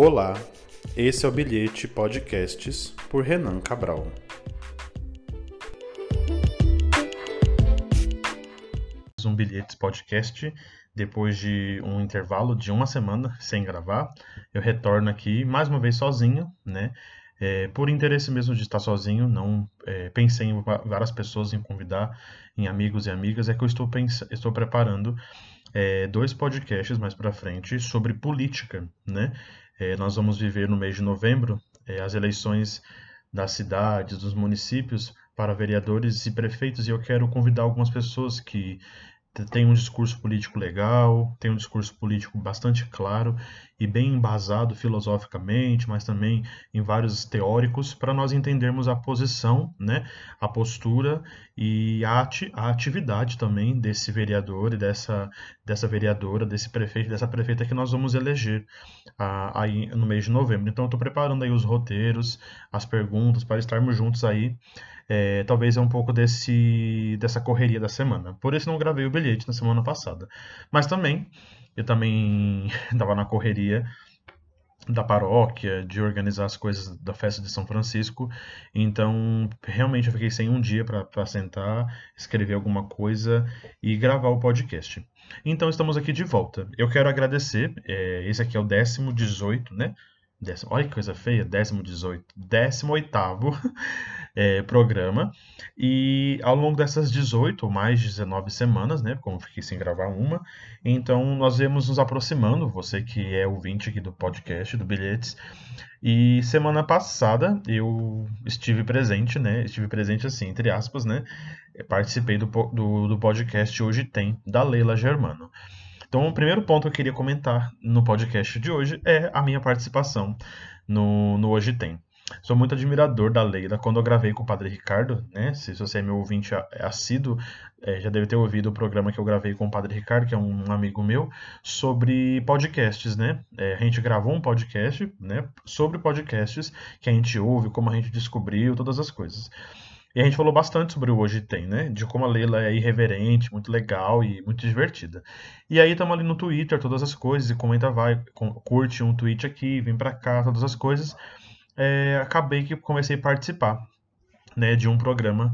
Olá, esse é o Bilhete Podcasts por Renan Cabral. Um Bilhetes Podcast, depois de um intervalo de uma semana sem gravar, eu retorno aqui mais uma vez sozinho, né? É, por interesse mesmo de estar sozinho, não é, pensei em várias pessoas em convidar, em amigos e amigas, é que eu estou, estou preparando é, dois podcasts mais para frente sobre política, né? É, nós vamos viver no mês de novembro é, as eleições das cidades, dos municípios para vereadores e prefeitos e eu quero convidar algumas pessoas que tem um discurso político legal, tem um discurso político bastante claro e bem embasado filosoficamente, mas também em vários teóricos, para nós entendermos a posição, né, a postura e a, ati a atividade também desse vereador e dessa, dessa vereadora, desse prefeito, dessa prefeita que nós vamos eleger a, aí no mês de novembro. Então, estou preparando aí os roteiros, as perguntas, para estarmos juntos aí é, talvez é um pouco desse, dessa correria da semana. Por isso não gravei o bilhete na semana passada. Mas também, eu também estava na correria da paróquia, de organizar as coisas da festa de São Francisco. Então, realmente eu fiquei sem um dia para sentar, escrever alguma coisa e gravar o podcast. Então, estamos aqui de volta. Eu quero agradecer, é, esse aqui é o décimo 18, né? Décimo, olha que coisa feia, décimo 18, décimo oitavo é, programa. E ao longo dessas 18 ou mais 19 semanas, né, como fiquei sem gravar uma, então nós vamos nos aproximando, você que é ouvinte aqui do podcast, do Bilhetes. E semana passada eu estive presente, né, estive presente assim, entre aspas, né, participei do, do, do podcast Hoje Tem, da Leila Germano. Então, o primeiro ponto que eu queria comentar no podcast de hoje é a minha participação no, no Hoje Tem. Sou muito admirador da Leila. Quando eu gravei com o Padre Ricardo, né? Se você é meu ouvinte assíduo, é, já deve ter ouvido o programa que eu gravei com o Padre Ricardo, que é um amigo meu, sobre podcasts, né? É, a gente gravou um podcast, né? Sobre podcasts que a gente ouve, como a gente descobriu, todas as coisas. E a gente falou bastante sobre o Hoje Tem, né? De como a Leila é irreverente, muito legal e muito divertida. E aí estamos ali no Twitter, todas as coisas, e comenta, vai, curte um tweet aqui, vem pra cá, todas as coisas. É, acabei que comecei a participar né, de um programa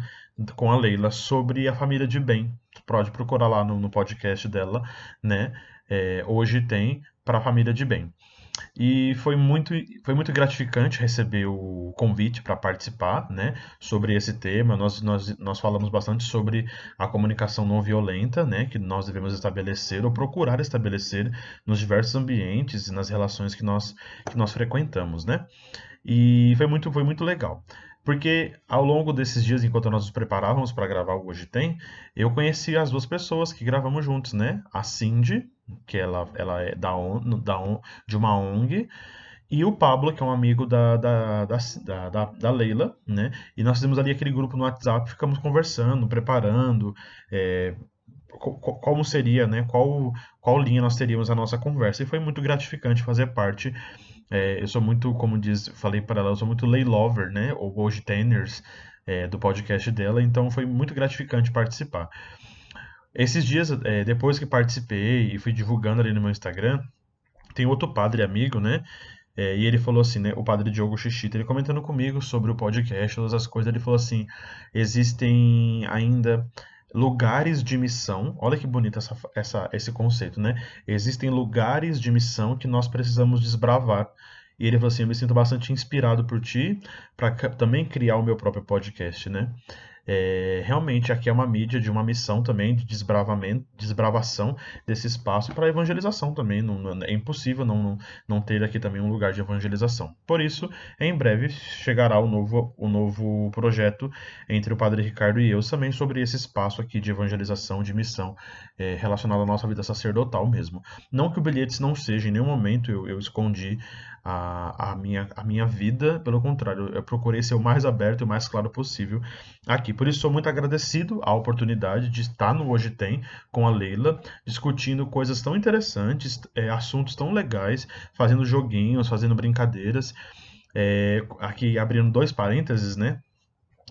com a Leila sobre a família de bem. Pode procurar lá no, no podcast dela, né? É, hoje tem para a família de bem. E foi muito, foi muito gratificante receber o convite para participar né, sobre esse tema. Nós, nós, nós falamos bastante sobre a comunicação não violenta, né, que nós devemos estabelecer ou procurar estabelecer nos diversos ambientes e nas relações que nós, que nós frequentamos. Né? E foi muito, foi muito legal. Porque ao longo desses dias, enquanto nós nos preparávamos para gravar o Hoje Tem, eu conheci as duas pessoas que gravamos juntos, né? A Cindy, que ela, ela é da, on, da on, de uma ONG, e o Pablo, que é um amigo da, da, da, da, da Leila, né? E nós fizemos ali aquele grupo no WhatsApp, ficamos conversando, preparando, é, como seria, né? Qual, qual linha nós teríamos a nossa conversa. E foi muito gratificante fazer parte. É, eu sou muito, como diz, falei para ela, eu sou muito lay lover, né? Ou hoje teners é, do podcast dela, então foi muito gratificante participar. Esses dias, é, depois que participei e fui divulgando ali no meu Instagram, tem outro padre amigo, né? É, e ele falou assim, né? O padre Diogo Xixita, ele comentando comigo sobre o podcast, todas as coisas, ele falou assim: existem ainda lugares de missão. Olha que bonito essa, essa, esse conceito, né? Existem lugares de missão que nós precisamos desbravar. E ele falou assim: Eu me sinto bastante inspirado por ti para também criar o meu próprio podcast, né? É, realmente aqui é uma mídia de uma missão também de desbravamento, desbravação desse espaço para evangelização também. Não, é impossível não, não, não, ter aqui também um lugar de evangelização. Por isso, em breve chegará o novo, o novo projeto entre o Padre Ricardo e eu também sobre esse espaço aqui de evangelização, de missão é, relacionado à nossa vida sacerdotal mesmo. Não que o bilhetes não seja, em nenhum momento eu, eu escondi a, a, minha, a minha vida, pelo contrário, eu procurei ser o mais aberto e o mais claro possível aqui. Por isso, sou muito agradecido à oportunidade de estar no Hoje Tem com a Leila, discutindo coisas tão interessantes, é, assuntos tão legais, fazendo joguinhos, fazendo brincadeiras. É, aqui abrindo dois parênteses, né?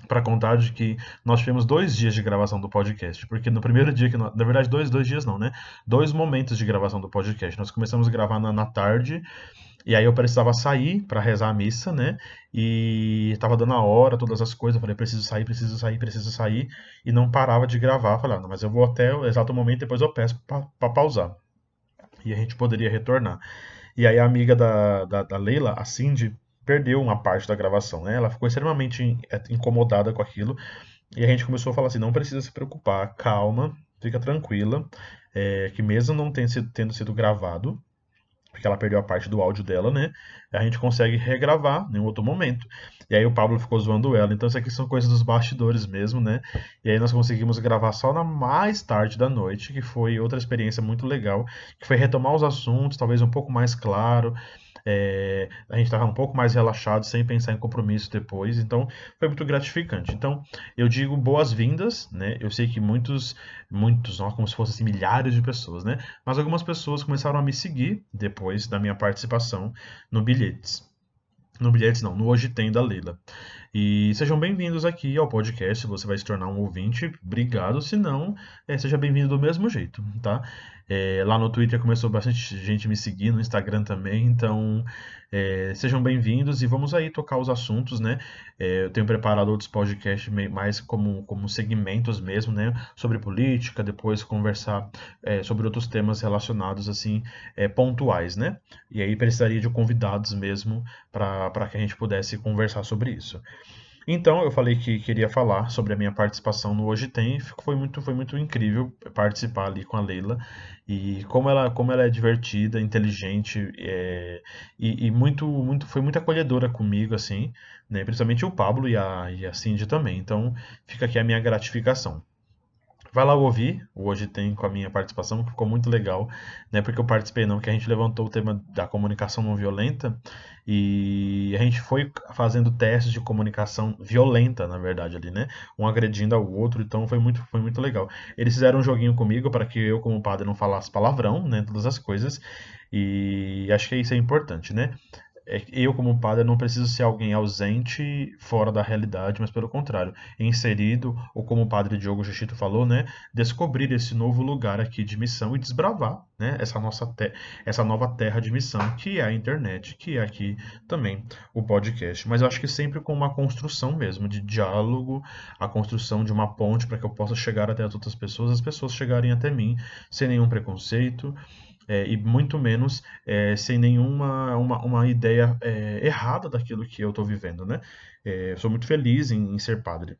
para contar de que nós tivemos dois dias de gravação do podcast, porque no primeiro dia que nós, na verdade dois dois dias não, né? Dois momentos de gravação do podcast. Nós começamos a gravar na, na tarde E aí eu precisava sair para rezar a missa, né? E estava dando a hora, todas as coisas. Eu falei, preciso sair, preciso sair, preciso sair. E não parava de gravar. Falei, ah, mas eu vou até o exato momento, depois eu peço para pausar. E a gente poderia retornar. E aí a amiga da, da, da Leila, a Cindy, perdeu uma parte da gravação, né? Ela ficou extremamente é, incomodada com aquilo. E a gente começou a falar assim, não precisa se preocupar, calma, fica tranquila, é, que mesmo não tendo sido gravado, porque ela perdeu a parte do áudio dela, né? A gente consegue regravar em outro momento. E aí o Pablo ficou zoando ela. Então isso aqui são coisas dos bastidores mesmo, né? E aí nós conseguimos gravar só na mais tarde da noite, que foi outra experiência muito legal, que foi retomar os assuntos, talvez um pouco mais claro, é, a gente estava um pouco mais relaxado, sem pensar em compromisso depois, então foi muito gratificante. Então eu digo boas-vindas, né? Eu sei que muitos, muitos, não, como se fossem assim, milhares de pessoas, né? Mas algumas pessoas começaram a me seguir depois da minha participação no Bilhetes. No Bilhetes não, no Hoje Tem da Leila. E sejam bem-vindos aqui ao podcast. Você vai se tornar um ouvinte. Obrigado. Se não, é, seja bem-vindo do mesmo jeito, tá? É, lá no Twitter começou bastante gente me seguir, no Instagram também. Então, é, sejam bem-vindos e vamos aí tocar os assuntos, né? É, eu tenho preparado outros podcasts mais como, como segmentos mesmo, né? Sobre política, depois conversar é, sobre outros temas relacionados, assim, é, pontuais, né? E aí precisaria de convidados mesmo para que a gente pudesse conversar sobre isso. Então, eu falei que queria falar sobre a minha participação no Hoje Tem. Foi muito, foi muito incrível participar ali com a Leila. E como ela, como ela é divertida, inteligente é, e, e, muito, muito, foi muito acolhedora comigo, assim, né? Principalmente o Pablo e a, e a Cindy também. Então, fica aqui a minha gratificação. Vai lá ouvir, hoje tem com a minha participação, que ficou muito legal, né? Porque eu participei não, que a gente levantou o tema da comunicação não violenta e a gente foi fazendo testes de comunicação violenta, na verdade, ali, né? Um agredindo ao outro, então foi muito, foi muito legal. Eles fizeram um joguinho comigo para que eu, como padre, não falasse palavrão, né? Todas as coisas. E acho que isso é importante, né? É eu, como padre, não preciso ser alguém ausente fora da realidade, mas pelo contrário, inserido, ou como o padre Diogo Justito falou, né, descobrir esse novo lugar aqui de missão e desbravar né, essa, nossa essa nova terra de missão, que é a internet, que é aqui também o podcast. Mas eu acho que sempre com uma construção mesmo, de diálogo, a construção de uma ponte para que eu possa chegar até as outras pessoas, as pessoas chegarem até mim sem nenhum preconceito é, e muito menos é, sem nenhuma uma, uma ideia é, errada daquilo que eu estou vivendo, né? É, sou muito feliz em, em, ser padre.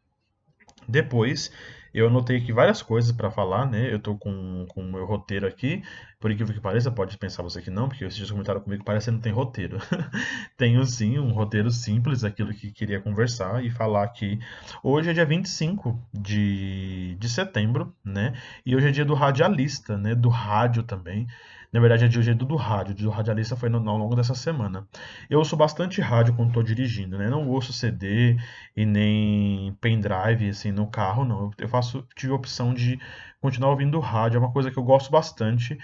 Depois, eu anotei aqui várias coisas para falar, né? Eu estou com, com o meu roteiro aqui, por incrível que pareça, pode pensar você que não, porque vocês comentaram comigo parece que não tem roteiro. Tenho sim um roteiro simples, aquilo que queria conversar e falar aqui. Hoje é dia 25 de, de setembro, né? E hoje é dia do radialista, né? Do rádio também. Na verdade, é dia do rádio. Do radialista foi no, ao longo dessa semana. Eu ouço bastante rádio quando estou dirigindo, né? Não ouço CD e nem pendrive, assim, no carro, não. Eu faço, tive a opção de continuar ouvindo rádio. É uma coisa que eu gosto bastante.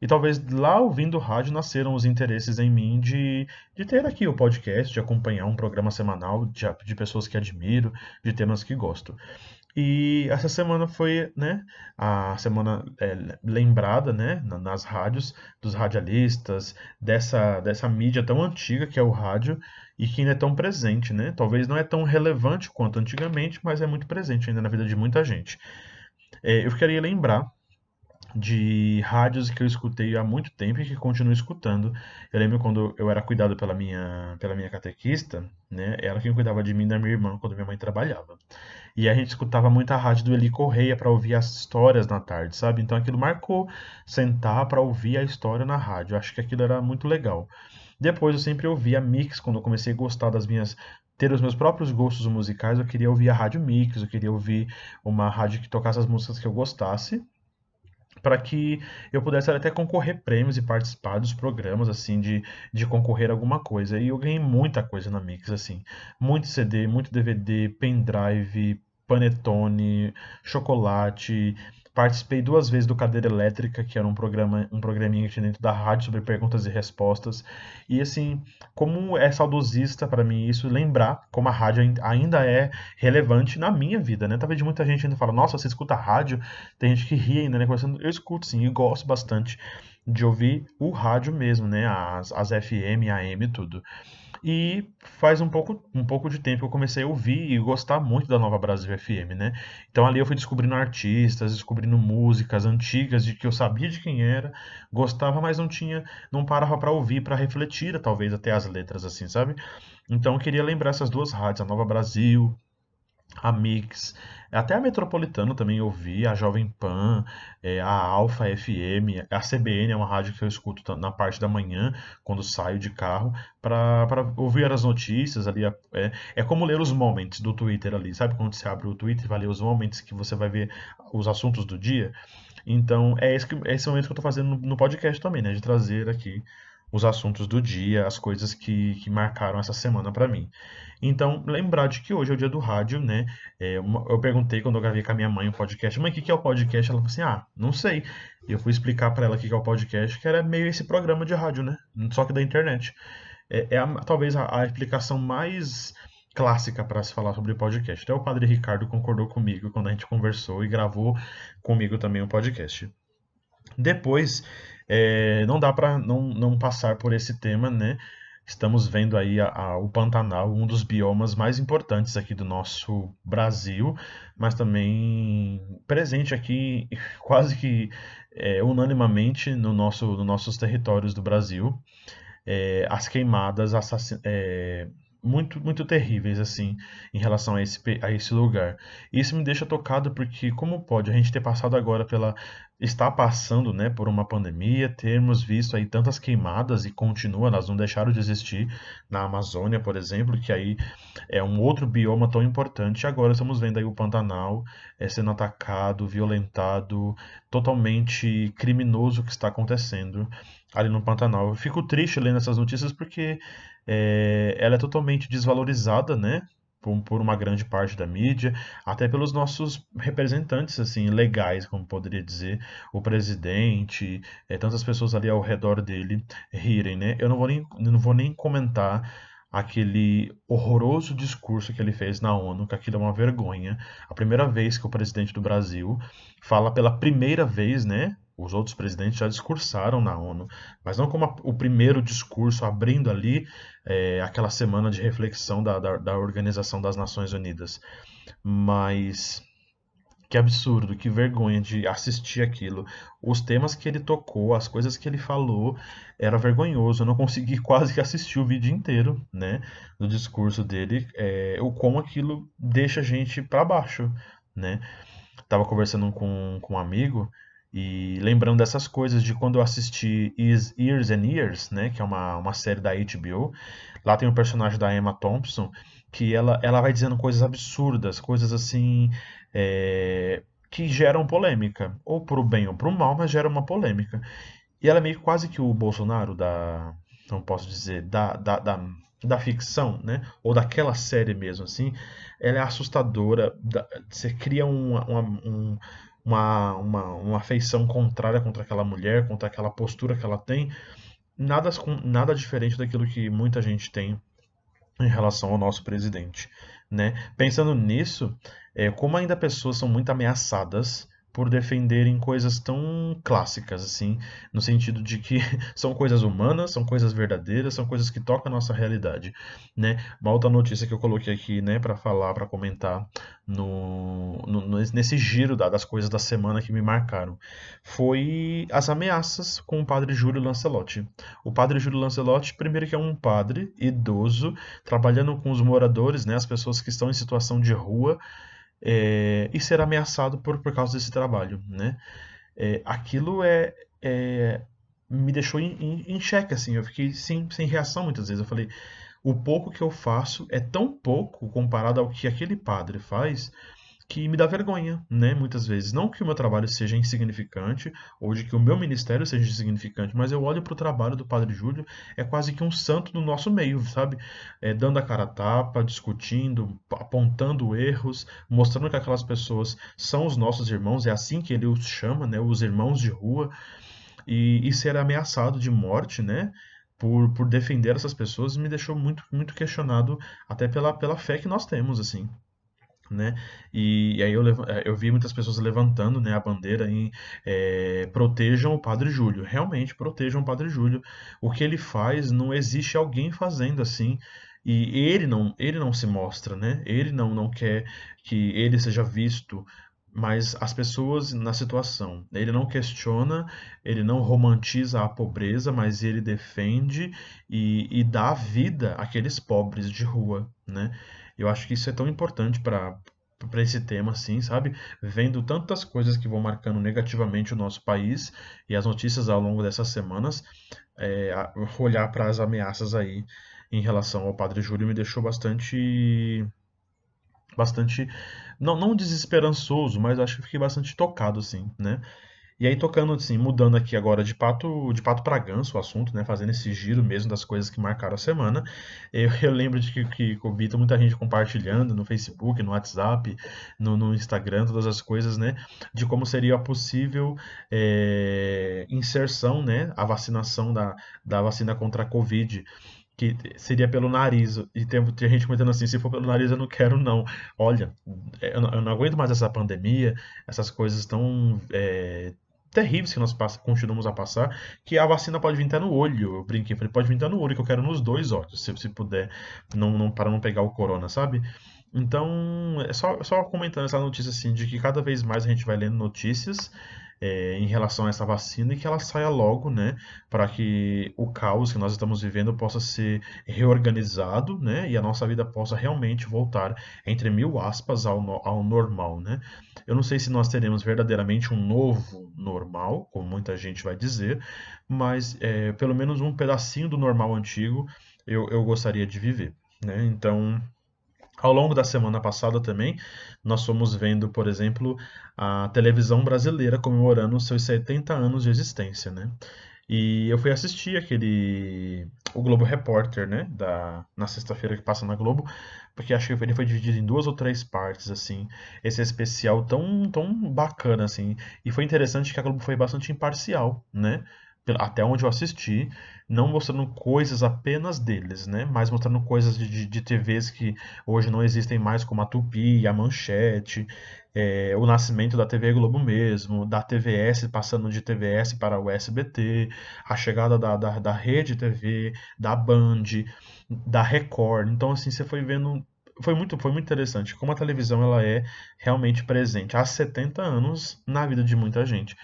E talvez lá ouvindo rádio nasceram os interesses em mim de, de ter aqui o podcast, de acompanhar um programa semanal de, de pessoas que admiro, de temas que gosto. E essa semana foi, né, a semana é, lembrada, né, nas rádios, dos radialistas, dessa, dessa mídia tão antiga que é o rádio e que ainda é tão presente, né? Talvez não é tão relevante quanto antigamente, mas é muito presente ainda na vida de muita gente. É, eu queria lembrar de rádios que eu escutei há muito tempo e que continuo escutando. Eu lembro quando eu era cuidado pela minha, pela minha catequista, né? Ela quem cuidava de mim e da minha irmã quando minha mãe trabalhava. E a gente escutava muita rádio do Eli Correia para ouvir as histórias na tarde, sabe? Então aquilo marcou sentar para ouvir a história na rádio. Eu acho que aquilo era muito legal. Depois eu sempre ouvia Mix quando eu comecei a gostar das minhas ter os meus próprios gostos musicais, eu queria ouvir a rádio Mix, eu queria ouvir uma rádio que tocasse as músicas que eu gostasse para que eu pudesse até concorrer prêmios e participar dos programas, assim, de, de concorrer a alguma coisa. E eu ganhei muita coisa na Mix, assim. Muito CD, muito DVD, pendrive, panetone, chocolate, Participei duas vezes do Cadeira Elétrica, que era um programa, um programinha que tinha dentro da rádio sobre perguntas e respostas. E assim, como é saudosista para mim isso, lembrar como a rádio ainda é relevante na minha vida, né? Talvez muita gente ainda fala, nossa, você escuta rádio? Tem gente que ri ainda, né? Eu escuto sim, e gosto bastante de ouvir o rádio mesmo, né? As, as FM, AM, tudo. E faz um pouco, um pouco de tempo que eu comecei a ouvir e gostar muito da Nova Brasil FM, né? Então ali eu fui descobrindo artistas, descobrindo músicas antigas de que eu sabia de quem era, gostava, mas não tinha, não parava para ouvir, para refletir, talvez até as letras assim, sabe? Então eu queria lembrar essas duas rádios, a Nova Brasil, a Mix, até a Metropolitana também ouvi, a Jovem Pan, é, a Alfa FM, a CBN é uma rádio que eu escuto na parte da manhã, quando saio de carro, para ouvir as notícias ali. É, é como ler os moments do Twitter ali, sabe? Quando você abre o Twitter e vai ler os moments que você vai ver os assuntos do dia. Então, é esse, que, é esse momento que eu estou fazendo no, no podcast também, né? De trazer aqui os assuntos do dia, as coisas que, que marcaram essa semana para mim. Então, lembrar de que hoje é o dia do rádio, né? É, eu perguntei quando eu gravei com a minha mãe o podcast, mãe, o que é o podcast? Ela falou assim, ah, não sei. E eu fui explicar para ela o que é o podcast, que era meio esse programa de rádio, né? Só que da internet. É, é a, talvez a, a explicação mais clássica para se falar sobre podcast. Até o padre Ricardo concordou comigo quando a gente conversou e gravou comigo também o um podcast. Depois, é, não dá para não, não passar por esse tema, né? Estamos vendo aí a, a, o Pantanal, um dos biomas mais importantes aqui do nosso Brasil, mas também presente aqui quase que é, unanimamente no nosso, nos nossos territórios do Brasil. É, as queimadas assassin é, muito, muito terríveis assim em relação a esse, a esse lugar. Isso me deixa tocado porque como pode a gente ter passado agora pela está passando, né, por uma pandemia, termos visto aí tantas queimadas e continua, elas não deixaram de existir na Amazônia, por exemplo, que aí é um outro bioma tão importante. Agora estamos vendo aí o Pantanal é, sendo atacado, violentado, totalmente criminoso o que está acontecendo ali no Pantanal. Eu fico triste lendo essas notícias porque é, ela é totalmente desvalorizada, né? Por, uma grande parte da mídia, até pelos nossos representantes assim legais, como poderia dizer, o presidente, é, tantas pessoas ali ao redor dele rirem, né? Eu não vou nem, não vou nem comentar aquele horroroso discurso que ele fez na ONU, que aquilo é uma vergonha. A primeira vez que o presidente do Brasil fala pela primeira vez, né, os outros presidentes já discursaram na ONU, mas não como a, o primeiro discurso abrindo ali é, aquela semana de reflexão da, da, da Organização das Nações Unidas. Mas que absurdo, que vergonha de assistir aquilo. Os temas que ele tocou, as coisas que ele falou, era vergonhoso. Eu não consegui quase que assistir o vídeo inteiro, né, do discurso dele. É, o como aquilo deixa a gente para baixo, né. Tava conversando com, com um amigo e lembrando dessas coisas de quando eu assisti Years and Years, né, que é uma, uma série da HBO, lá tem um personagem da Emma Thompson que ela, ela vai dizendo coisas absurdas, coisas assim é, que geram polêmica, ou pro bem ou pro mal, mas geram uma polêmica. E ela é meio quase que o Bolsonaro da, não posso dizer, da, da, da, da ficção, né, ou daquela série mesmo, assim, ela é assustadora, você cria uma, uma um uma, uma, uma afeição contrária contra aquela mulher, contra aquela postura que ela tem, nada, nada diferente daquilo que muita gente tem em relação ao nosso presidente. Né? Pensando nisso, é, como ainda pessoas são muito ameaçadas por defenderem coisas tão clássicas, assim, no sentido de que são coisas humanas, são coisas verdadeiras, são coisas que tocam a nossa realidade, né? Uma outra notícia que eu coloquei aqui, né, para falar, para comentar no, no, nesse giro da, das coisas da semana que me marcaram, foi as ameaças com o padre Júlio Lancelotti. O padre Júlio Lancelotti, primeiro que é um padre idoso, trabalhando com os moradores, né, as pessoas que estão em situação de rua, é, e ser ameaçado por, por causa desse trabalho, né? É, aquilo é, é, me deixou em, em, em xeque, assim, eu fiquei sem, sem reação muitas vezes. Eu falei, o pouco que eu faço é tão pouco comparado ao que aquele padre faz, que me dá vergonha, né? Muitas vezes. Não que o meu trabalho seja insignificante, ou de que o meu ministério seja insignificante, mas eu olho para o trabalho do Padre Júlio, é quase que um santo no nosso meio, sabe? É, dando a cara a tapa, discutindo, apontando erros, mostrando que aquelas pessoas são os nossos irmãos, é assim que ele os chama, né? Os irmãos de rua, e, e ser ameaçado de morte, né? Por, por defender essas pessoas me deixou muito, muito questionado até pela, pela fé que nós temos, assim né? E, e, aí eu, é, eu vi muitas pessoas levantando né, a bandeira em é, protejam o Padre Júlio. Realmente, protejam o Padre Júlio. O que ele faz, não existe alguém fazendo assim. E ele não, ele não se mostra, né? Ele não, não quer que ele seja visto, mas as pessoas na situação. Ele não questiona, ele não romantiza a pobreza, mas ele defende e, e dá vida àqueles pobres de rua, né? Eu acho que isso é tão importante para para esse tema, assim, sabe? Vendo tantas coisas que vão marcando negativamente o nosso país e as notícias ao longo dessas semanas, é, olhar para as ameaças aí em relação ao Padre Júlio me deixou bastante, bastante, não, não desesperançoso, mas acho que fiquei bastante tocado, assim, né? E aí tocando assim, mudando aqui agora de pato de pato para ganso o assunto, né, fazendo esse giro mesmo das coisas que marcaram a semana. Eu, eu lembro de que, que eu vi muita gente compartilhando no Facebook, no WhatsApp, no, no, Instagram, todas as coisas, né, de como seria a possível é, inserção, né, a vacinação da, da vacina contra a Covid que seria pelo nariz. E tem, tem gente comentando assim, se for pelo nariz eu não quero não. Olha, eu não, eu não aguento mais essa pandemia, essas coisas tão é, terríveis que nós continuamos a passar, que a vacina pode vir até no olho. Eu brinquei, falei, pode vir até no olho, que eu quero nos dois olhos, se, se puder, não, não, para não pegar o corona, sabe? Então, é só, só comentando essa notícia assim, de que cada vez mais a gente vai lendo notícias é, em relação a essa vacina e que ela saia logo, né, para que o caos que nós estamos vivendo possa ser reorganizado, né, e a nossa vida possa realmente voltar, entre mil aspas, ao, ao normal, né. Eu não sei se nós teremos verdadeiramente um novo normal, como muita gente vai dizer, mas é, pelo menos um pedacinho do normal antigo eu, eu gostaria de viver, né, então... Ao longo da semana passada também, nós fomos vendo, por exemplo, a televisão brasileira comemorando seus 70 anos de existência, né? E eu fui assistir aquele o Globo Repórter, né, da na sexta-feira que passa na Globo, porque acho que ele foi dividido em duas ou três partes assim. Esse especial tão tão bacana assim. E foi interessante que a Globo foi bastante imparcial, né? Até onde eu assisti, não mostrando coisas apenas deles, né? Mas mostrando coisas de, de, de TVs que hoje não existem mais, como a Tupi, a Manchete, é, o nascimento da TV Globo mesmo, da TVS passando de TVS para o SBT, a chegada da, da, da Rede TV, da Band, da Record. Então, assim, você foi vendo foi muito, foi muito interessante como a televisão ela é realmente presente há 70 anos na vida de muita gente.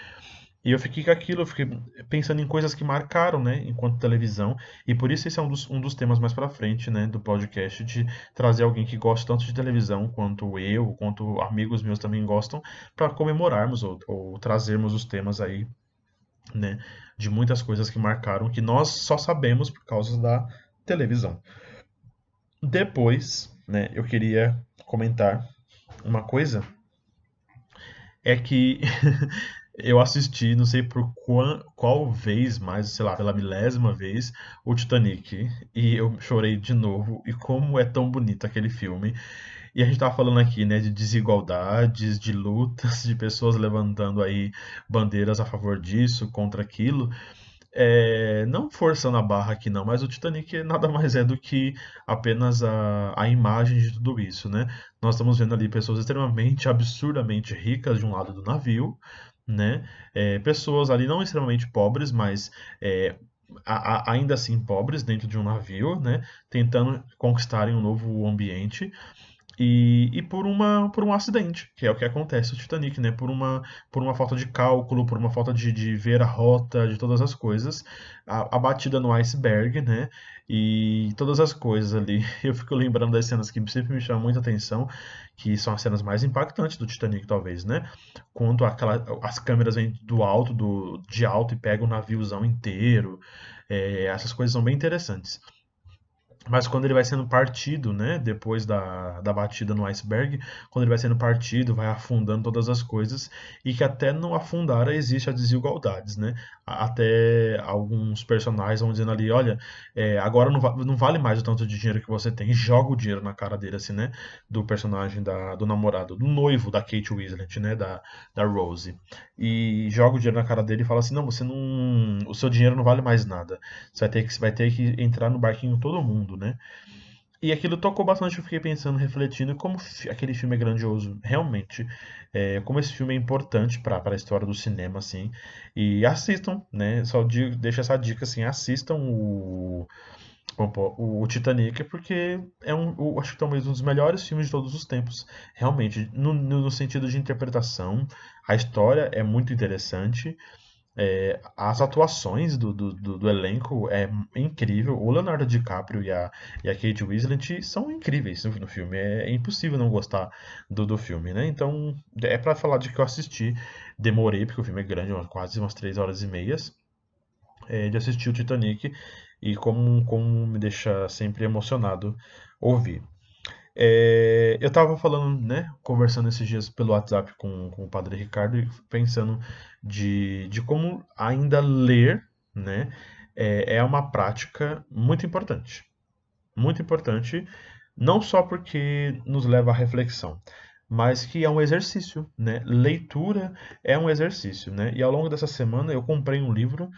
E eu fiquei com aquilo, eu fiquei pensando em coisas que marcaram, né, enquanto televisão, e por isso esse é um dos, um dos temas mais para frente, né, do podcast, de trazer alguém que gosta tanto de televisão quanto eu, quanto amigos meus também gostam, para comemorarmos ou, ou trazermos os temas aí, né, de muitas coisas que marcaram, que nós só sabemos por causa da televisão. Depois, né, eu queria comentar uma coisa, é que eu assisti, não sei por qual, qual vez mais, sei lá, pela milésima vez, o Titanic. E eu chorei de novo. E como é tão bonito aquele filme. E a gente tava falando aqui, né, de desigualdades, de lutas, de pessoas levantando aí bandeiras a favor disso, contra aquilo. É, não forçando a barra aqui não, mas o Titanic nada mais é do que apenas a, a imagem de tudo isso, né? Nós estamos vendo ali pessoas extremamente, absurdamente ricas de um lado do navio, né? É, pessoas ali não extremamente pobres, mas é, a, a, ainda assim pobres dentro de um navio, né? Tentando conquistarem um novo ambiente. E, e, por, uma, por um acidente, que é o que acontece no Titanic, né? Por uma, por uma falta de cálculo, por uma falta de, de ver a rota, de todas as coisas, a, a batida no iceberg, né? E todas as coisas ali. Eu fico lembrando das cenas que sempre me chamam muita atenção, que são as cenas mais impactantes do Titanic, talvez, né? Quando aquela, as câmeras vêm do alto, do, de alto e pegam o naviozão inteiro. É, essas coisas são bem interessantes. Mas quando ele vai sendo partido, né, depois da, da batida no iceberg, quando ele vai sendo partido, vai afundando todas as coisas, e que até no afundar existe as desigualdades, né? Até alguns personagens vão dizendo ali, olha, é, agora não, va não, vale mais o tanto de dinheiro que você tem, joga o dinheiro na cara dele, assim, né? Do personagem da, do namorado, do noivo da Kate Winslet, né? Da, da Rose. E joga o dinheiro na cara dele e fala assim, não, você não... o seu dinheiro não vale mais nada. Você vai ter que, vai ter que entrar no barquinho todo mundo mundo, né? E aquilo tocou bastante, eu fiquei pensando, refletindo como aquele filme é grandioso, realmente. É, como esse filme é importante para a história do cinema, assim. E assistam, né? Só digo, deixa essa dica, assim, assistam o, o, o Titanic, porque é um, o, acho que talvez um dos melhores filmes de todos os tempos. Realmente, no, no sentido de interpretação, a história é muito interessante. É, as atuações do, do, do, do, elenco é incrível. O Leonardo DiCaprio e a, e a Kate Winslet são incríveis no, no filme. É, é, impossível não gostar do, do filme, né? Então, é para falar de que eu assisti. Demorei, porque o filme é grande, quase umas 3 horas e meias, é, de assistir o Titanic. E como, como me deixa sempre emocionado ouvir. É, eu estava falando, né, conversando esses dias pelo WhatsApp com, com o Padre Ricardo e pensando de, de como ainda ler, né, é, é uma prática muito importante. Muito importante, não só porque nos leva à reflexão, mas que é um exercício, né? Leitura é um exercício, né? E ao longo dessa semana eu comprei um livro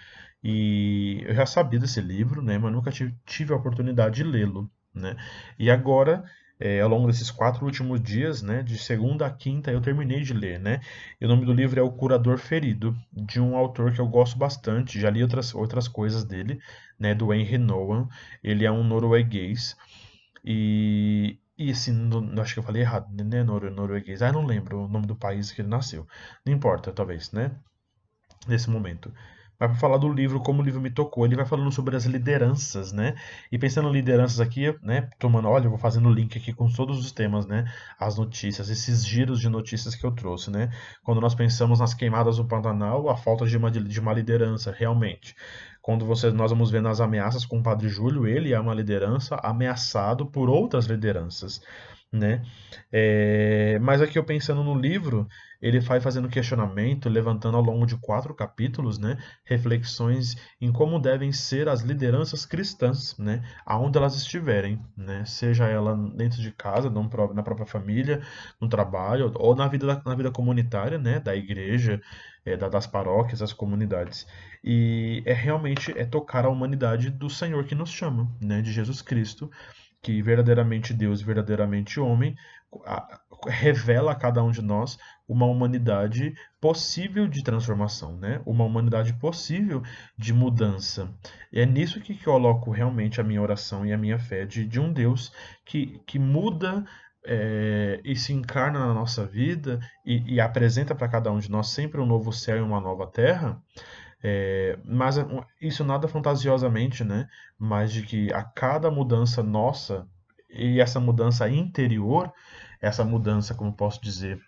e eu já sabia desse livro, né? Mas nunca tive, a oportunidade de lê-lo, né? E agora é, ao longo desses quatro últimos dias, né, de segunda a quinta, eu terminei de ler, né? E o nome do livro é O Curador Ferido, de um autor que eu gosto bastante, já li outras, outras coisas dele, né, do Henry Nolan. Ele é um norueguês e, e assim, no, acho que eu falei errado, né, Nor norueguês. Ah, não lembro o nome do país que ele nasceu. Não importa, talvez, né? Nesse momento vai para falar do livro, como o livro me tocou. Ele vai falando sobre as lideranças, né? E pensando em lideranças aqui, né? Tomando, olha, eu vou fazendo link aqui com todos os temas, né? As notícias, esses giros de notícias que eu trouxe, né? Quando nós pensamos nas queimadas do Pantanal, a falta de uma, de uma liderança, realmente. Quando você, nós vamos ver nas ameaças com o Padre Júlio, ele é uma liderança ameaçado por outras lideranças né? É, mas aqui eu pensando no livro, ele vai fazendo questionamento, levantando ao longo de quatro capítulos, né, reflexões em como devem ser as lideranças cristãs, né, aonde elas estiverem, né, seja ela dentro de casa, na própria família, no trabalho ou na vida na vida comunitária, né, da igreja, é, das paróquias, das comunidades. E é realmente é tocar a humanidade do Senhor que nos chama, né, de Jesus Cristo que verdadeiramente Deus e verdadeiramente homem revela a cada um de nós uma humanidade possível de transformação, né? uma humanidade possível de mudança. E é nisso que, coloco realmente a minha oração e a minha fé de, de um Deus que, que muda é, e se encarna na nossa vida e, e apresenta para cada um de nós sempre um novo céu e uma nova terra. É, mas isso nada fantasiosamente, né? Mas de que a cada mudança nossa, e essa mudança interior, essa mudança, como posso dizer,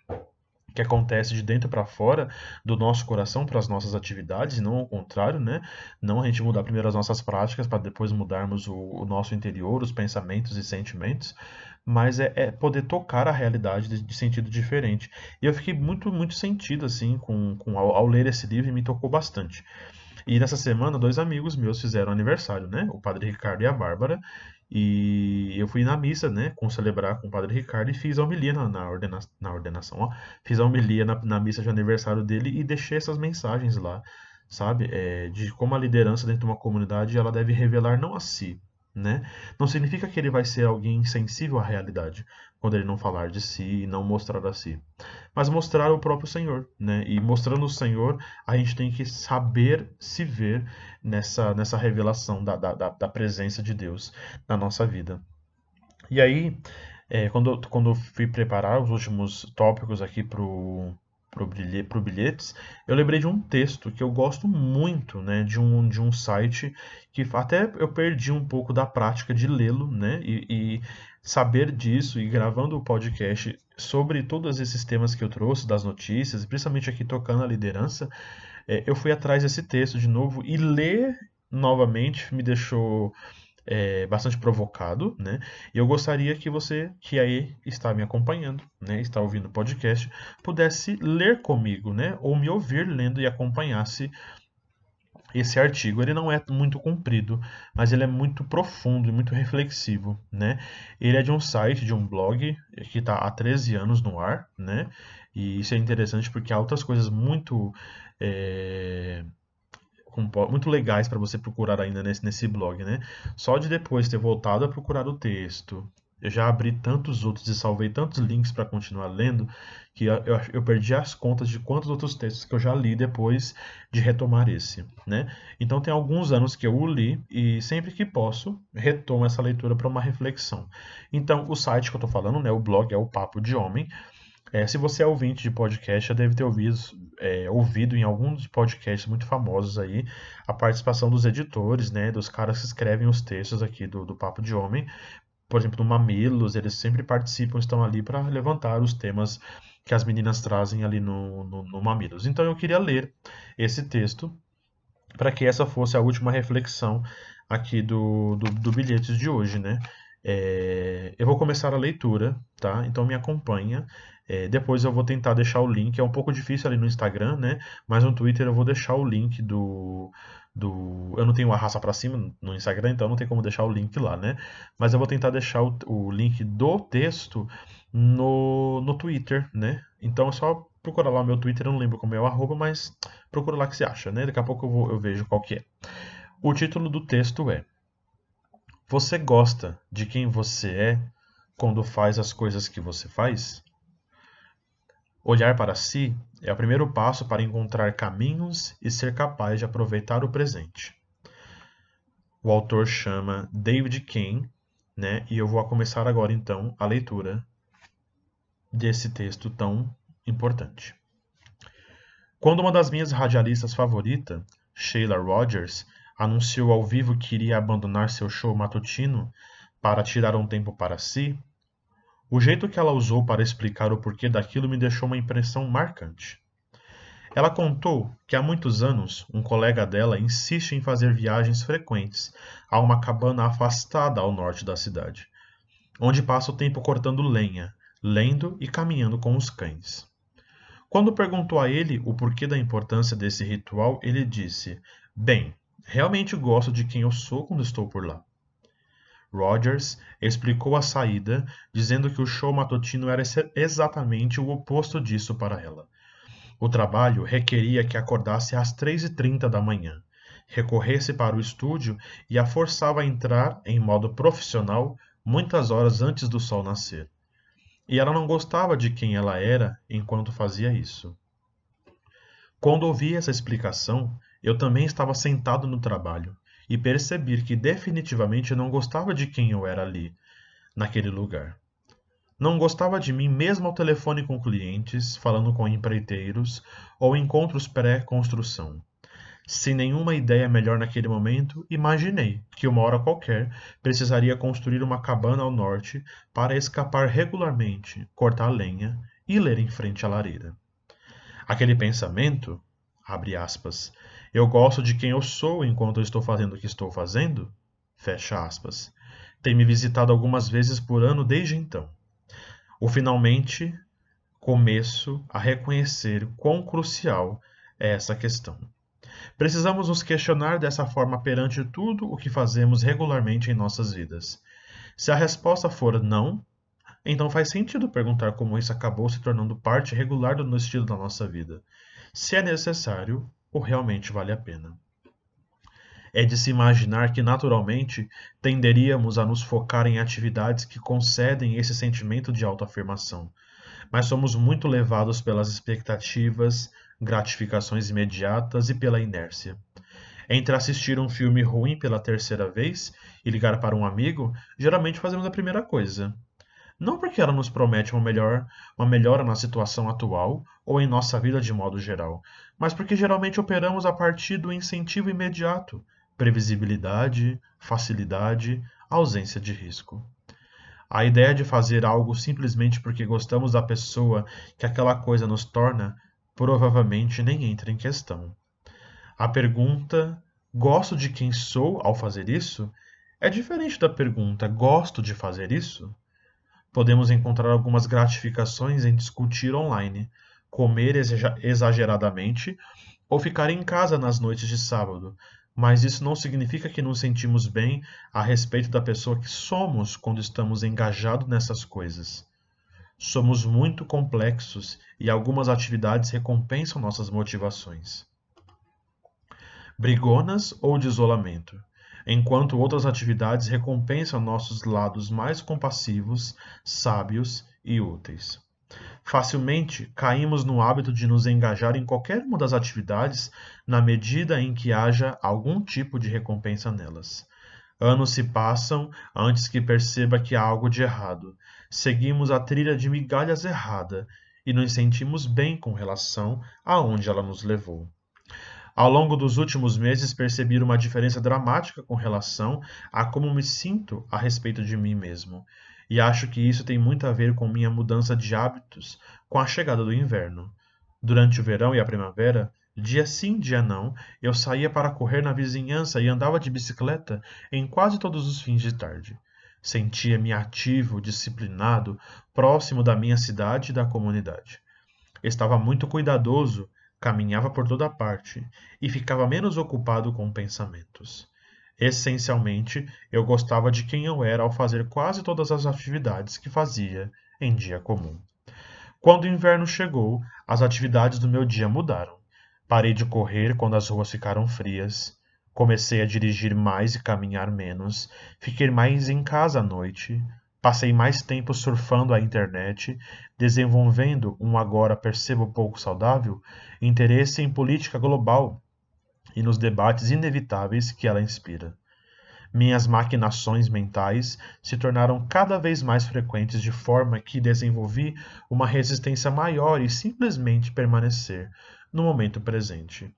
que acontece de dentro para fora do nosso coração para as nossas atividades, não ao contrário, né? Não a gente mudar primeiro as nossas práticas para depois mudarmos o, o, nosso interior, os pensamentos e sentimentos, mas é, é poder tocar a realidade de, de, sentido diferente. E eu fiquei muito, muito sentido assim com, com ao, ao, ler esse livro e me tocou bastante. E nessa semana, dois amigos meus fizeram aniversário, né? O Padre Ricardo e a Bárbara. E eu fui na missa, né, com celebrar com o Padre Ricardo e fiz a homilia na, na, ordena, na ordenação, ó. Fiz a homilia na, na missa de aniversário dele e deixei essas mensagens lá, sabe? É, de como a liderança dentro de uma comunidade ela deve revelar não a si, né? Não significa que ele vai ser alguém sensível à realidade quando ele não falar de si e não mostrar a si, mas mostrar o próprio Senhor, né? E mostrando o Senhor, a gente tem que saber se ver nessa, nessa revelação da, da, da presença de Deus na nossa vida. E aí, é, quando, quando eu fui preparar os últimos tópicos aqui para o para bilhetes, eu lembrei de um texto que eu gosto muito, né, de um, de um site que até eu perdi um pouco da prática de lê-lo, né, e, e, saber disso e gravando o podcast sobre todos esses temas que eu trouxe, das notícias, principalmente aqui tocando a liderança, é, eu fui atrás desse texto de novo e ler novamente me deixou é, bastante provocado, né? E eu gostaria que você, que aí está me acompanhando, né, está ouvindo o podcast, pudesse ler comigo, né? Ou me ouvir lendo e acompanhasse esse artigo. Ele não é muito comprido, mas ele é muito profundo e muito reflexivo, né? Ele é de um site, de um blog que está há 13 anos no ar, né? E isso é interessante porque há outras coisas muito é, muito legais para você procurar ainda nesse, nesse blog, né? Só de depois ter voltado a procurar o texto, eu já abri tantos outros e salvei tantos links para continuar lendo que eu, eu, eu, perdi as contas de quantos outros textos que eu já li depois de retomar esse, né? Então tem alguns anos que eu o li e sempre que posso retomo essa leitura para uma reflexão. Então o site que eu estou falando, né, o blog é o Papo de Homem. É, se você é ouvinte de podcast, já deve ter ouvido, é, ouvido em alguns podcasts muito famosos aí a participação dos editores, né, dos caras que escrevem os textos aqui do, do Papo de Homem. Por exemplo, no Mamilos, eles sempre participam, estão ali para levantar os temas que as meninas trazem ali no, no, no Mamilos. Então eu queria ler esse texto para que essa fosse a última reflexão aqui do, do, do bilhetes de hoje, né? É, eu vou começar a leitura, tá? Então me acompanha. É, depois eu vou tentar deixar o link. É um pouco difícil ali no Instagram, né? Mas no Twitter eu vou deixar o link do. do... Eu não tenho a raça para cima no Instagram, então não tem como deixar o link lá, né? Mas eu vou tentar deixar o, o link do texto no, no Twitter, né? Então é só procurar lá o meu Twitter, eu não lembro como é o arroba, mas procura lá que você acha, né? Daqui a pouco eu, vou, eu vejo qual que é. O título do texto é Você gosta de quem você é quando faz as coisas que você faz? Olhar para si é o primeiro passo para encontrar caminhos e ser capaz de aproveitar o presente. O autor chama David Kane, né? E eu vou começar agora então a leitura desse texto tão importante. Quando uma das minhas radialistas favoritas, Sheila Rogers, anunciou ao vivo que iria abandonar seu show matutino para tirar um tempo para si, o jeito que ela usou para explicar o porquê daquilo me deixou uma impressão marcante. Ela contou que há muitos anos um colega dela insiste em fazer viagens frequentes a uma cabana afastada ao norte da cidade, onde passa o tempo cortando lenha, lendo e caminhando com os cães. Quando perguntou a ele o porquê da importância desse ritual, ele disse: Bem, realmente gosto de quem eu sou quando estou por lá. Rogers explicou a saída, dizendo que o show matutino era exatamente o oposto disso para ela. O trabalho requeria que acordasse às três e trinta da manhã, recorresse para o estúdio e a forçava a entrar em modo profissional muitas horas antes do sol nascer. E ela não gostava de quem ela era enquanto fazia isso. Quando ouvi essa explicação, eu também estava sentado no trabalho, e percebi que definitivamente não gostava de quem eu era ali, naquele lugar. Não gostava de mim mesmo ao telefone com clientes, falando com empreiteiros ou encontros pré-construção. Sem nenhuma ideia melhor naquele momento, imaginei que uma hora qualquer precisaria construir uma cabana ao norte para escapar regularmente, cortar lenha e ler em frente à lareira. Aquele pensamento, abre aspas, eu gosto de quem eu sou enquanto eu estou fazendo o que estou fazendo? Fecha aspas. Tem me visitado algumas vezes por ano desde então. O finalmente começo a reconhecer quão crucial é essa questão. Precisamos nos questionar dessa forma perante tudo o que fazemos regularmente em nossas vidas. Se a resposta for não, então faz sentido perguntar como isso acabou se tornando parte regular do estilo da nossa vida. Se é necessário, ou realmente vale a pena. É de se imaginar que, naturalmente, tenderíamos a nos focar em atividades que concedem esse sentimento de autoafirmação, mas somos muito levados pelas expectativas, gratificações imediatas e pela inércia. Entre assistir um filme ruim pela terceira vez e ligar para um amigo, geralmente fazemos a primeira coisa. Não porque ela nos promete uma, melhor, uma melhora na situação atual ou em nossa vida de modo geral, mas porque geralmente operamos a partir do incentivo imediato, previsibilidade, facilidade, ausência de risco. A ideia de fazer algo simplesmente porque gostamos da pessoa que aquela coisa nos torna provavelmente nem entra em questão. A pergunta gosto de quem sou ao fazer isso é diferente da pergunta: gosto de fazer isso? Podemos encontrar algumas gratificações em discutir online, comer exageradamente ou ficar em casa nas noites de sábado, mas isso não significa que nos sentimos bem a respeito da pessoa que somos quando estamos engajados nessas coisas. Somos muito complexos e algumas atividades recompensam nossas motivações. Brigonas ou de isolamento, enquanto outras atividades recompensam nossos lados mais compassivos, sábios e úteis. Facilmente caímos no hábito de nos engajar em qualquer uma das atividades na medida em que haja algum tipo de recompensa nelas. Anos se passam antes que perceba que há algo de errado. Seguimos a trilha de migalhas errada e nos sentimos bem com relação a onde ela nos levou. Ao longo dos últimos meses, percebi uma diferença dramática com relação a como me sinto a respeito de mim mesmo. E acho que isso tem muito a ver com minha mudança de hábitos com a chegada do inverno. Durante o verão e a primavera, dia sim, dia não, eu saía para correr na vizinhança e andava de bicicleta em quase todos os fins de tarde. Sentia-me ativo, disciplinado, próximo da minha cidade e da comunidade. Estava muito cuidadoso, caminhava por toda parte e ficava menos ocupado com pensamentos. Essencialmente, eu gostava de quem eu era ao fazer quase todas as atividades que fazia em dia comum. Quando o inverno chegou, as atividades do meu dia mudaram. Parei de correr quando as ruas ficaram frias. Comecei a dirigir mais e caminhar menos. Fiquei mais em casa à noite. Passei mais tempo surfando a internet, desenvolvendo um agora percebo pouco saudável interesse em política global e nos debates inevitáveis que ela inspira. Minhas maquinações mentais se tornaram cada vez mais frequentes, de forma que desenvolvi uma resistência maior e simplesmente permanecer no momento presente.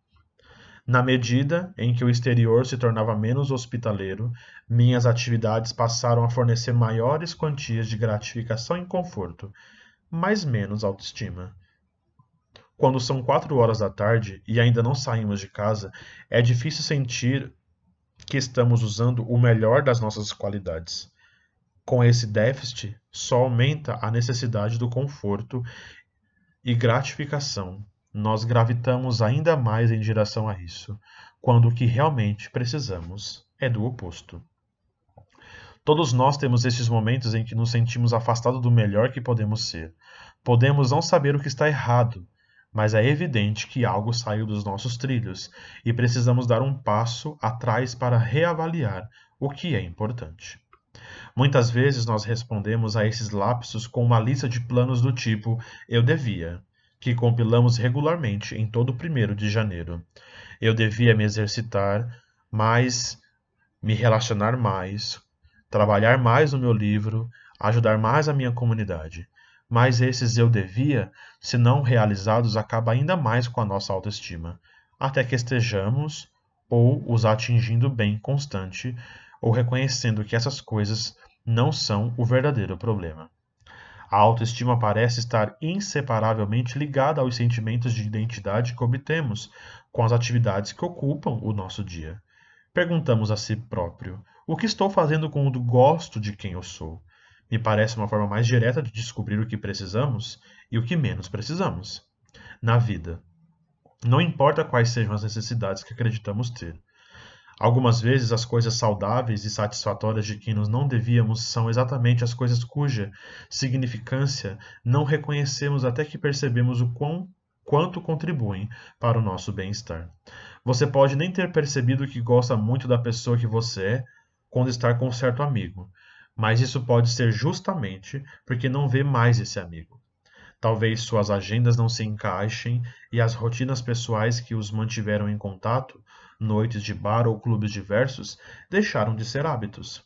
Na medida em que o exterior se tornava menos hospitaleiro, minhas atividades passaram a fornecer maiores quantias de gratificação e conforto, mas menos autoestima. Quando são quatro horas da tarde e ainda não saímos de casa, é difícil sentir que estamos usando o melhor das nossas qualidades. Com esse déficit, só aumenta a necessidade do conforto e gratificação. Nós gravitamos ainda mais em direção a isso, quando o que realmente precisamos é do oposto. Todos nós temos esses momentos em que nos sentimos afastados do melhor que podemos ser. Podemos não saber o que está errado, mas é evidente que algo saiu dos nossos trilhos e precisamos dar um passo atrás para reavaliar o que é importante. Muitas vezes nós respondemos a esses lapsos com uma lista de planos do tipo eu devia, que compilamos regularmente em todo o primeiro de janeiro. Eu devia me exercitar mais, me relacionar mais, trabalhar mais no meu livro, ajudar mais a minha comunidade mas esses eu devia, se não realizados, acaba ainda mais com a nossa autoestima, até que estejamos ou os atingindo bem constante, ou reconhecendo que essas coisas não são o verdadeiro problema. A autoestima parece estar inseparavelmente ligada aos sentimentos de identidade que obtemos com as atividades que ocupam o nosso dia. Perguntamos a si próprio: o que estou fazendo com o gosto de quem eu sou? Me parece uma forma mais direta de descobrir o que precisamos e o que menos precisamos na vida. Não importa quais sejam as necessidades que acreditamos ter. Algumas vezes as coisas saudáveis e satisfatórias de que nos não devíamos são exatamente as coisas cuja significância não reconhecemos até que percebemos o quão, quanto contribuem para o nosso bem-estar. Você pode nem ter percebido que gosta muito da pessoa que você é quando está com um certo amigo, mas isso pode ser justamente porque não vê mais esse amigo. Talvez suas agendas não se encaixem e as rotinas pessoais que os mantiveram em contato, noites de bar ou clubes diversos, deixaram de ser hábitos.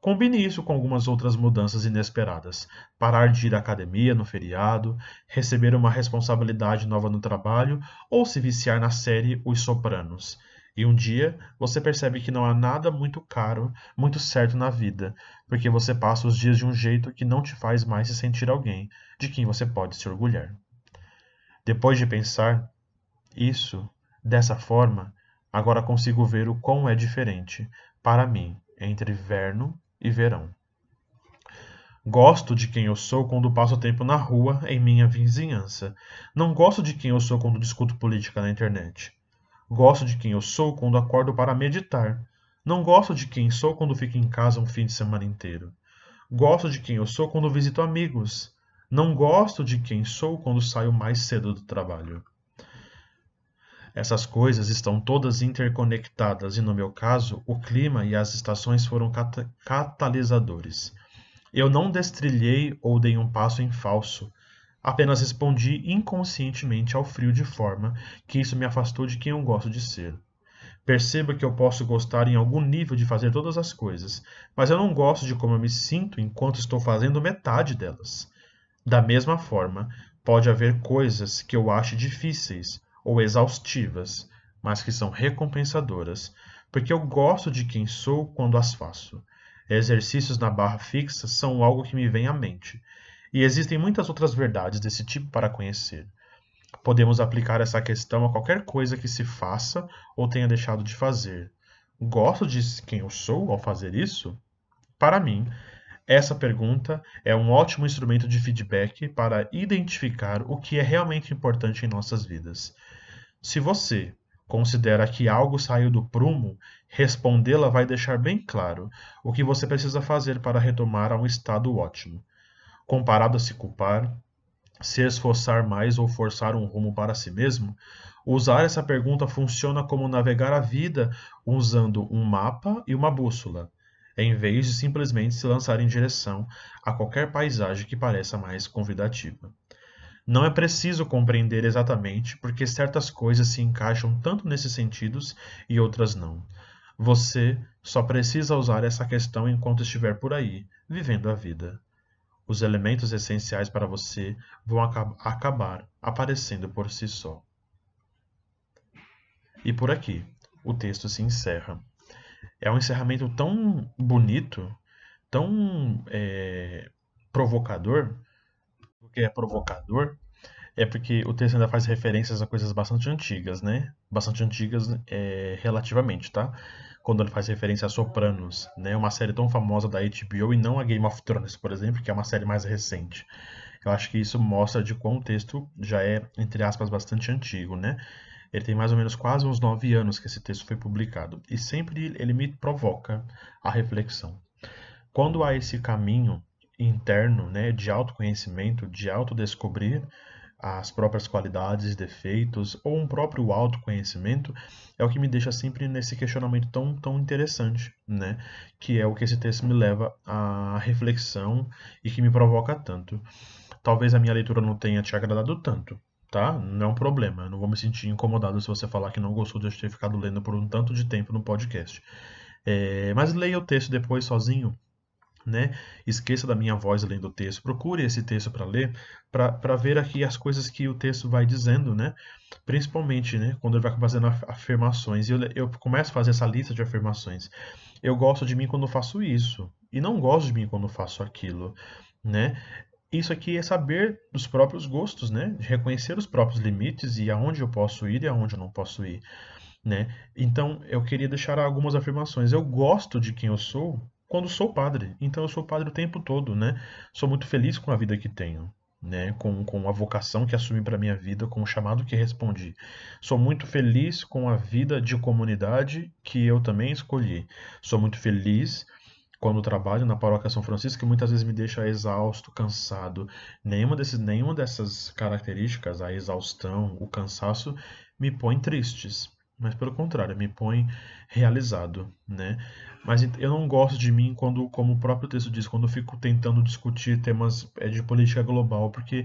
Combine isso com algumas outras mudanças inesperadas: parar de ir à academia no feriado, receber uma responsabilidade nova no trabalho ou se viciar na série Os Sopranos e um dia você percebe que não há nada muito caro, muito certo na vida, porque você passa os dias de um jeito que não te faz mais se sentir alguém de quem você pode se orgulhar. Depois de pensar isso dessa forma, agora consigo ver o quão é diferente, para mim, entre verno e verão. Gosto de quem eu sou quando passo tempo na rua em minha vizinhança. Não gosto de quem eu sou quando discuto política na internet. Gosto de quem eu sou quando acordo para meditar. Não gosto de quem sou quando fico em casa um fim de semana inteiro. Gosto de quem eu sou quando visito amigos. Não gosto de quem sou quando saio mais cedo do trabalho. Essas coisas estão todas interconectadas e, no meu caso, o clima e as estações foram cat catalisadores. Eu não destrilhei ou dei um passo em falso. Apenas respondi inconscientemente ao frio de forma que isso me afastou de quem eu gosto de ser. Perceba que eu posso gostar em algum nível de fazer todas as coisas, mas eu não gosto de como eu me sinto enquanto estou fazendo metade delas. Da mesma forma, pode haver coisas que eu ache difíceis ou exaustivas, mas que são recompensadoras, porque eu gosto de quem sou quando as faço. Exercícios na barra fixa são algo que me vem à mente. E existem muitas outras verdades desse tipo para conhecer. Podemos aplicar essa questão a qualquer coisa que se faça ou tenha deixado de fazer. Gosto de quem eu sou ao fazer isso? Para mim, essa pergunta é um ótimo instrumento de feedback para identificar o que é realmente importante em nossas vidas. Se você considera que algo saiu do prumo, respondê-la vai deixar bem claro o que você precisa fazer para retomar a um estado ótimo. Comparado a se culpar, se esforçar mais ou forçar um rumo para si mesmo, usar essa pergunta funciona como navegar a vida usando um mapa e uma bússola, em vez de simplesmente se lançar em direção a qualquer paisagem que pareça mais convidativa. Não é preciso compreender exatamente porque certas coisas se encaixam tanto nesses sentidos e outras não. Você só precisa usar essa questão enquanto estiver por aí, vivendo a vida. Os elementos essenciais para você vão acabar aparecendo por si só. E por aqui, o texto se encerra. É um encerramento tão bonito, tão é, provocador, porque é provocador, é porque o texto ainda faz referências a coisas bastante antigas, né? Bastante antigas é, relativamente, tá? Quando ele faz referência a Sopranos, né? Uma série tão famosa da HBO e não a Game of Thrones, por exemplo, que é uma série mais recente. Eu acho que isso mostra de quão o texto já é, entre aspas, bastante antigo, né? Ele tem mais ou menos quase uns nove anos que esse texto foi publicado. E sempre ele me provoca a reflexão. Quando há esse caminho interno, né, de autoconhecimento, de autodescobrir as próprias qualidades, defeitos ou um próprio autoconhecimento é o que me deixa sempre nesse questionamento tão, tão interessante, né? Que é o que esse texto me leva à reflexão e que me provoca tanto. Talvez a minha leitura não tenha te agradado tanto, tá? Não é um problema. Eu não vou me sentir incomodado se você falar que não gostou de eu ter ficado lendo por um tanto de tempo no podcast. É, mas leia o texto depois sozinho né? Esqueça da minha voz lendo o texto. Procure esse texto para ler, para ver aqui as coisas que o texto vai dizendo, né? Principalmente, né? Quando ele vai fazendo afirmações. E eu, eu começo a fazer essa lista de afirmações. Eu gosto de mim quando faço isso. E não gosto de mim quando faço aquilo, né? Isso aqui é saber dos próprios gostos, né? Reconhecer os próprios limites e aonde eu posso ir e aonde eu não posso ir. Né? Então, eu queria deixar algumas afirmações. Eu gosto de quem eu sou quando sou padre. Então eu sou padre o tempo todo, né? Sou muito feliz com a vida que tenho, né? Com, com a vocação que assumi para minha vida, com o chamado que respondi. Sou muito feliz com a vida de comunidade que eu também escolhi. Sou muito feliz quando trabalho na paróquia São Francisco, que muitas vezes me deixa exausto, cansado. Nenhuma, desses, nenhuma dessas características, a exaustão, o cansaço, me põe tristes mas pelo contrário, me põe realizado, né? Mas eu não gosto de mim quando, como o próprio texto diz, quando eu fico tentando discutir temas é, de política global, porque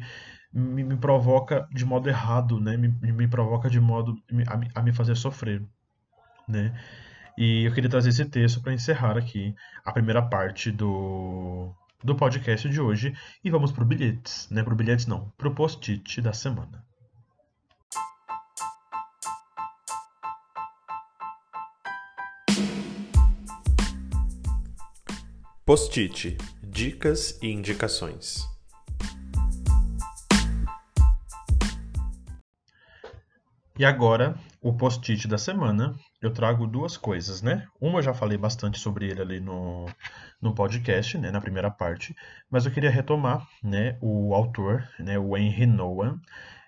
me, me provoca de modo errado, né? Me, me provoca de modo a, a me fazer sofrer, né? E eu queria trazer esse texto para encerrar aqui a primeira parte do, do podcast de hoje e vamos para o bilhetes, né? Para o bilhetes não, para o post-it da semana. Post-it Dicas e indicações. E agora, o post-it da semana, eu trago duas coisas, né? Uma eu já falei bastante sobre ele ali no, no podcast, né, na primeira parte, mas eu queria retomar, né, o autor, né, o Henry Noah.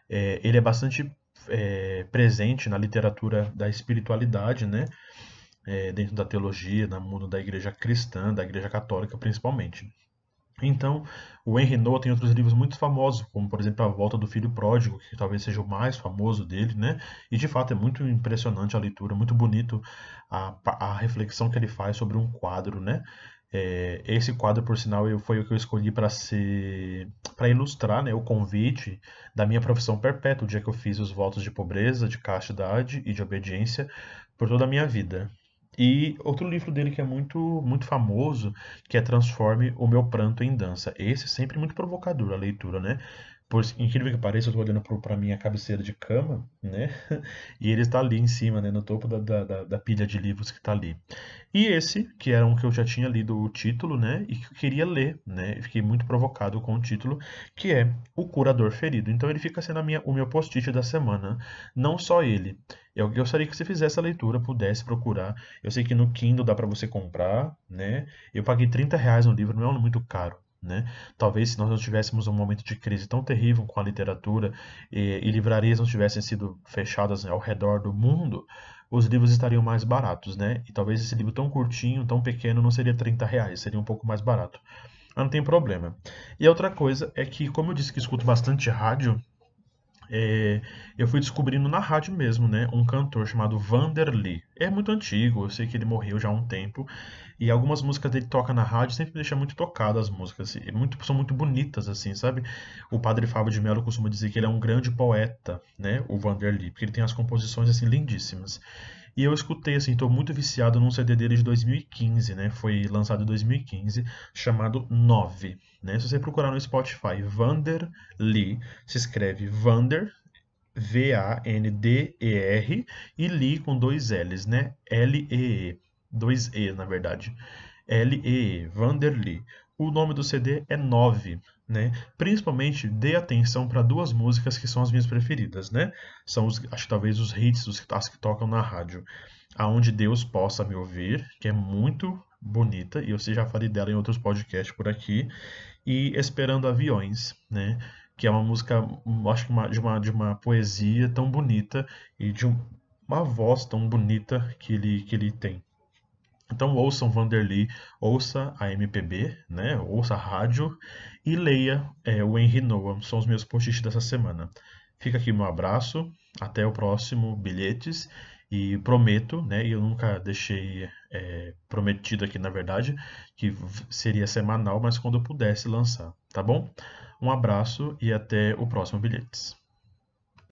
É, ele é bastante é, presente na literatura da espiritualidade, né? É, dentro da teologia, no mundo da igreja cristã, da igreja católica principalmente. Então, o Henry Noah tem outros livros muito famosos, como por exemplo A Volta do Filho Pródigo, que talvez seja o mais famoso dele, né? E de fato é muito impressionante a leitura, muito bonito a, a reflexão que ele faz sobre um quadro, né? É, esse quadro, por sinal, eu, foi o que eu escolhi para ser para ilustrar né, o convite da minha profissão perpétua, o dia que eu fiz os votos de pobreza, de castidade e de obediência por toda a minha vida. E outro livro dele que é muito, muito famoso, que é Transforme o Meu Pranto em Dança. Esse é sempre muito provocador a leitura, né? Por incrível que pareça, eu estou olhando para a minha cabeceira de cama, né? E ele está ali em cima, né? No topo da, da, da pilha de livros que está ali. E esse, que era um que eu já tinha lido o título, né? E que eu queria ler, né? E fiquei muito provocado com o título, que é O Curador Ferido. Então ele fica sendo minha, o meu post-it da semana. Não só ele. Eu gostaria que você fizesse a leitura, pudesse procurar. Eu sei que no Kindle dá para você comprar, né? Eu paguei 30 reais no livro, não é muito caro. Né? Talvez se nós não tivéssemos um momento de crise tão terrível com a literatura e, e livrarias não tivessem sido fechadas ao redor do mundo, os livros estariam mais baratos, né? E talvez esse livro tão curtinho, tão pequeno, não seria 30 reais, seria um pouco mais barato. Mas não tem problema. E a outra coisa é que, como eu disse que escuto bastante rádio, é, eu fui descobrindo na rádio mesmo, né, um cantor chamado Vanderly. É muito antigo, eu sei que ele morreu já há um tempo, e algumas músicas dele toca na rádio sempre me deixa muito tocado as músicas, muito, são muito bonitas assim, sabe? O Padre Fábio de Mello costuma dizer que ele é um grande poeta, né, o Vanderly, porque ele tem as composições assim lindíssimas. E eu escutei, assim, tô muito viciado num CD dele de 2015, né? Foi lançado em 2015, chamado 9, né? Se você procurar no Spotify, Vander Lee, se escreve Vander, V-A-N-D-E-R, e Lee com dois L's, né? L-E-E, dois E, na verdade. L-E-E, Vander Lee. O nome do CD é 9, né? Principalmente dê atenção para duas músicas que são as minhas preferidas, né? São os, acho que talvez os hits, os, as que tocam na rádio. Aonde Deus possa me ouvir, que é muito bonita e eu já falei dela em outros podcasts por aqui, e Esperando Aviões, né? Que é uma música, acho que uma, de, uma, de uma poesia tão bonita e de um, uma voz tão bonita que ele, que ele tem. Então ouçam Vanderly, ouça a MPB, né? ouça a rádio e leia é, o Henry Noah. São os meus posts dessa semana. Fica aqui meu abraço, até o próximo Bilhetes e prometo, né? E eu nunca deixei é, prometido aqui na verdade que seria semanal, mas quando eu pudesse lançar, tá bom? Um abraço e até o próximo Bilhetes.